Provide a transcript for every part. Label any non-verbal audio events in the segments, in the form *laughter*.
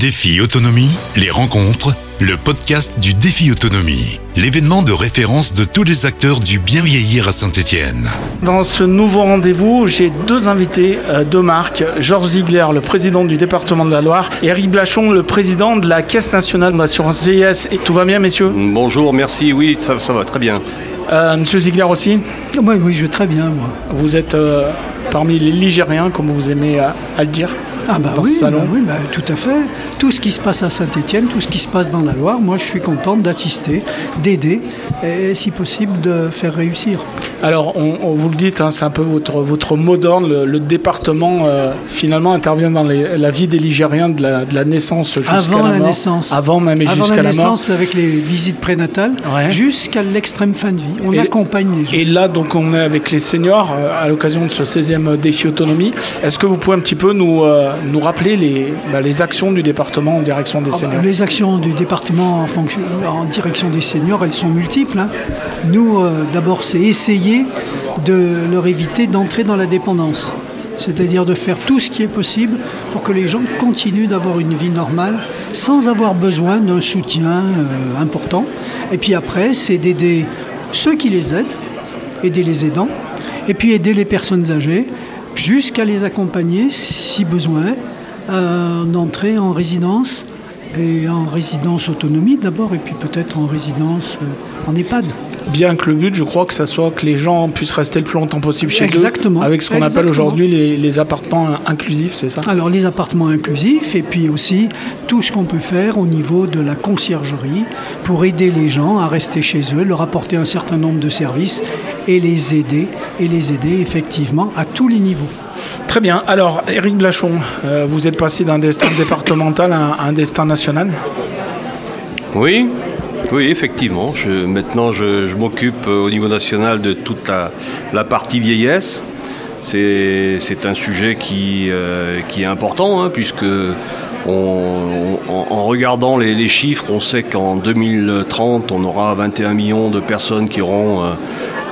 Défi Autonomie, les rencontres, le podcast du Défi Autonomie, l'événement de référence de tous les acteurs du bien vieillir à Saint-Étienne. Dans ce nouveau rendez-vous, j'ai deux invités euh, de marque, Georges Ziegler, le président du département de la Loire, et Eric Blachon, le président de la Caisse nationale d'assurance vieillesse. Et tout va bien, messieurs? Bonjour, merci, oui, ça, ça va très bien. Euh, Monsieur Ziegler aussi? Oui, oui, je vais très bien, moi. Vous êtes euh, parmi les Ligériens, comme vous aimez à, à le dire Ah bah dans oui, ce salon. bah oui, bah, tout à fait. Tout ce qui se passe à Saint-Étienne, tout ce qui se passe dans la Loire, moi je suis contente d'assister, d'aider et si possible de faire réussir. Alors, on, on vous le dit, hein, c'est un peu votre, votre mot d'ordre. Le, le département, euh, finalement, intervient dans les- la vie des Ligériens de la, de la naissance jusqu'à Avant la, la mort. naissance. Avant même et Avant jusqu'à la la, mort. naissance, avec les visites prénatales, Ouais. jusqu'à l'extrême fin de vie. On Et- accompagne les gens. Et là, donc, on est avec les seniors euh, à l'occasion de ce 16e défi autonomie. Est-ce que vous pouvez un petit peu nous, euh, nous rappeler les, bah, les actions du département en direction des Ah bah, seniors? les actions du département en, fonction- en direction des seniors, elles sont multiples. hein. Nous, euh, d'abord, c'est essayer de leur éviter d'entrer dans la dépendance. C'est-à-dire de faire tout ce qui est possible pour que les gens continuent d'avoir une vie normale sans avoir besoin d'un soutien euh, important. Et puis après, c'est d'aider ceux qui les aident, aider les aidants, et puis aider les personnes âgées jusqu'à les accompagner, si besoin, euh, d'entrer en résidence et en résidence autonomie d'abord, et puis peut-être en résidence euh, en EHPAD. Bien que le but, je crois que ça soit que les gens puissent rester le plus longtemps possible chez Exactement. eux, avec ce qu'on appelle aujourd'hui les, les appartements inclusifs, c'est ça? Alors les appartements inclusifs, et puis aussi tout ce qu'on peut faire au niveau de la conciergerie pour aider les gens à rester chez eux, leur apporter un certain nombre de services et les aider, et les aider effectivement à tous les niveaux. Très bien. Alors, Éric Blachon, euh, vous êtes passé d'un destin départemental à un, à un destin national? Oui, oui, effectivement. Maintenant, je, m'occupe euh, au niveau national de toute la, partie vieillesse. C'est un sujet qui, euh, est important, hein, puisque en, regardant les, chiffres, on sait qu'en 2030, on aura 21 millions de personnes qui auront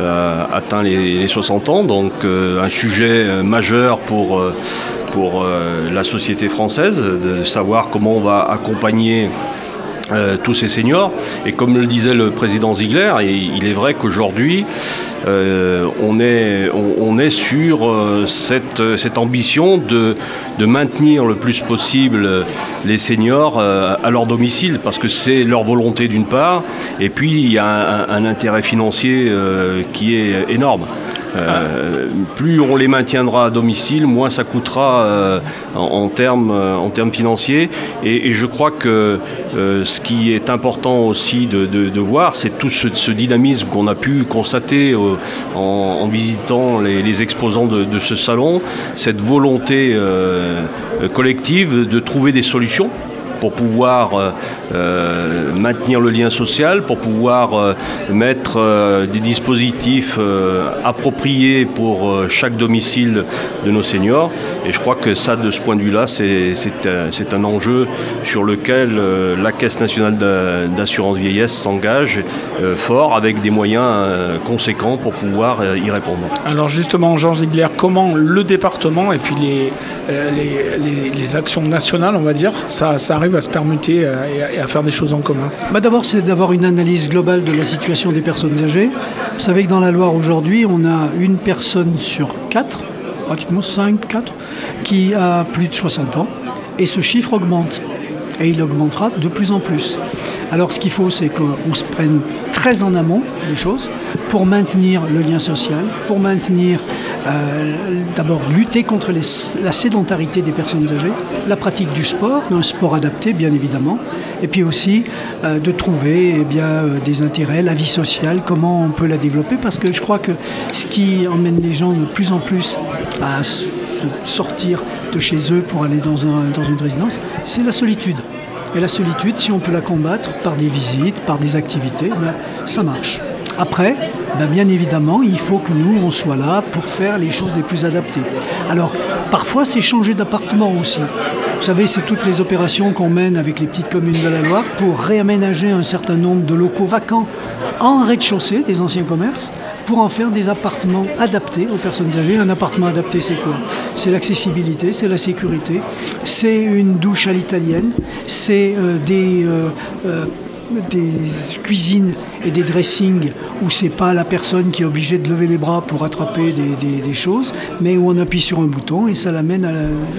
euh, atteint les, les 60 ans. Donc, un sujet majeur pour, pour la société française, de savoir comment on va accompagner euh, tous ces seniors. Et comme le disait le président Ziegler, il est vrai qu'aujourd'hui, euh, on, est, on, est sur euh, cette, ambition de, de maintenir le plus possible les seniors à leur domicile, parce que c'est leur volonté d'une part, et puis il y a un, intérêt financier qui est énorme. Euh, plus on les maintiendra à domicile, moins ça coûtera euh, en, en termes euh, en termes financiers. Et, je crois que ce qui est important aussi de, voir, c'est tout ce, dynamisme qu'on a pu constater en, visitant les, exposants de, ce salon, cette volonté collective de trouver des solutions pour pouvoir euh, euh, maintenir le lien social, pour pouvoir euh, mettre des dispositifs appropriés pour chaque domicile de nos seniors. Et je crois que ça, de ce point de vue-là, c'est un, un enjeu sur lequel la Caisse nationale d'a- d'assurance vieillesse s'engage fort avec des moyens conséquents pour pouvoir y répondre. Alors justement, Georges Ziegler, comment le département et puis les- les actions nationales, on va dire, ça, ça arrive à se permuter euh, et à, et à faire des choses en commun Bah D'abord, c'est d'avoir une analyse globale de la situation des personnes âgées. Vous savez que dans la Loire aujourd'hui, on a une personne sur quatre, pratiquement 5, 4, qui a plus de 60 ans. Et ce chiffre augmente. Et il augmentera de plus en plus. Alors ce qu'il faut, c'est qu'on se prenne très en amont des choses pour maintenir le lien social, pour maintenir euh, d'abord lutter contre la sédentarité des personnes âgées, la pratique du sport, un sport adapté bien évidemment, et puis aussi euh, de trouver eh bien, euh, des intérêts, la vie sociale, comment on peut la développer, parce que je crois que ce qui emmène les gens de plus en plus à sortir de chez eux pour aller dans une résidence, c'est la solitude. Et la solitude, si on peut la combattre par des visites, par des activités, ben, ça marche. Après, ben, bien évidemment, il faut que nous, on soit là pour faire les choses les plus adaptées. Alors, parfois, c'est changer d'appartement aussi. Vous savez, c'est toutes les opérations qu'on mène avec les petites communes de la Loire pour réaménager un certain nombre de locaux vacants en rez-de-chaussée des anciens commerces pour en faire des appartements adaptés aux personnes âgées. Un appartement adapté, c'est quoi? C'est l'accessibilité, c'est la sécurité, c'est une douche à l'italienne, c'est euh, des, euh, euh, des cuisines et des dressings où c'est pas la personne qui est obligée de lever les bras pour attraper des, choses, mais où on appuie sur un bouton et ça l'amène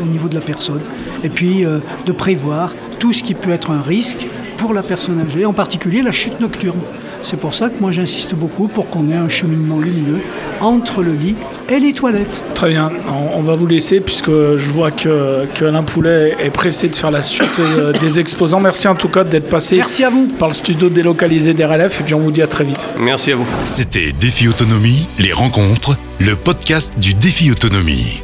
au niveau de la personne. Et puis de prévoir tout ce qui peut être un risque pour la personne âgée, en particulier la chute nocturne. C'est pour ça que moi j'insiste beaucoup pour qu'on ait un cheminement lumineux entre le lit et les toilettes. Très bien, on, va vous laisser puisque je vois que, que Alain Poulet est pressé de faire la suite euh, *laughs* des exposants. Merci en tout cas d'être passé Merci à vous. par le studio délocalisé d'RLF et puis on vous dit à très vite. Merci à vous. C'était Défi Autonomie, les rencontres, le podcast du Défi Autonomie.